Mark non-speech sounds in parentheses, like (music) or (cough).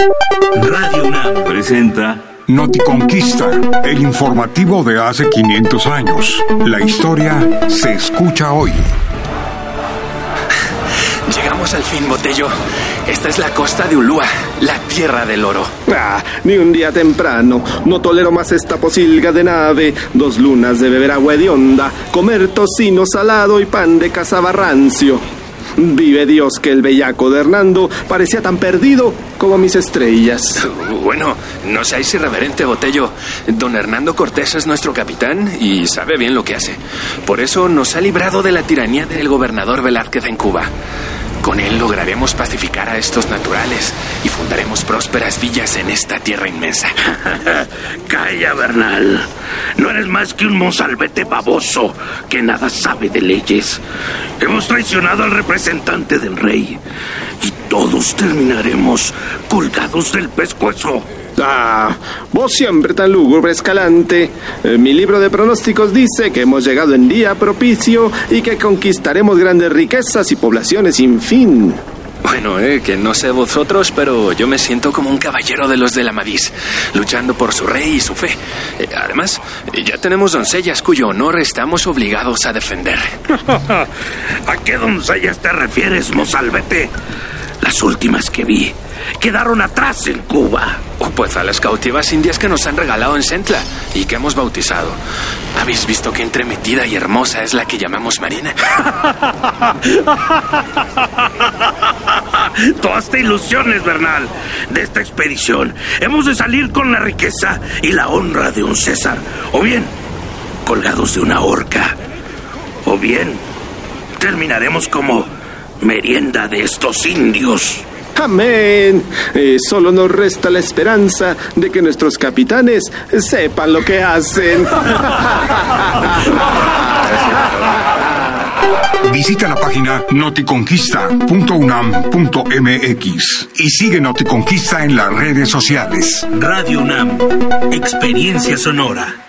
Radio UNAM presenta Noticonquista, el informativo de hace 500 años. La historia se escucha hoy. (laughs) Llegamos al fin, Botello. Esta es la costa de Ulúa, la tierra del oro. Ah, ni un día temprano. No tolero más esta posilga de nave. Dos lunas de beber agua de onda, comer tocino salado y pan de cazaba rancio. Vive Dios que el bellaco de Hernando parecía tan perdido como mis estrellas. Bueno, no seáis irreverente, Botello. Don Hernando Cortés es nuestro capitán y sabe bien lo que hace. Por eso nos ha librado de la tiranía del gobernador Velázquez en Cuba. Con él lograremos pacificar a estos naturales y fundaremos prósperas villas en esta tierra inmensa. (laughs) Calla, Bernal. No eres más que un monsalvete baboso que nada sabe de leyes. Hemos traicionado al representante del rey y todos terminaremos colgados del pescuezo. Ah, vos siempre tan lúgubre, Escalante. Eh, mi libro de pronósticos dice que hemos llegado en día propicio y que conquistaremos grandes riquezas y poblaciones sin fin. Bueno, eh, que no sé vosotros, pero yo me siento como un caballero de los de la Madís, luchando por su rey y su fe. Eh, además, eh, ya tenemos doncellas cuyo honor estamos obligados a defender. (laughs) ¿A qué doncellas te refieres, mozalbete? Las últimas que vi quedaron atrás en Cuba. Oh, pues a las cautivas indias que nos han regalado en Centla y que hemos bautizado. ¿Habéis visto qué entremetida y hermosa es la que llamamos Marina? (laughs) Todas te ilusiones, Bernal. De esta expedición hemos de salir con la riqueza y la honra de un César. O bien, colgados de una horca. O bien, terminaremos como merienda de estos indios. Amén. Eh, solo nos resta la esperanza de que nuestros capitanes sepan lo que hacen. (laughs) Visita la página noticonquista.unam.mx y sigue Noticonquista en las redes sociales. Radio UNAM, experiencia sonora.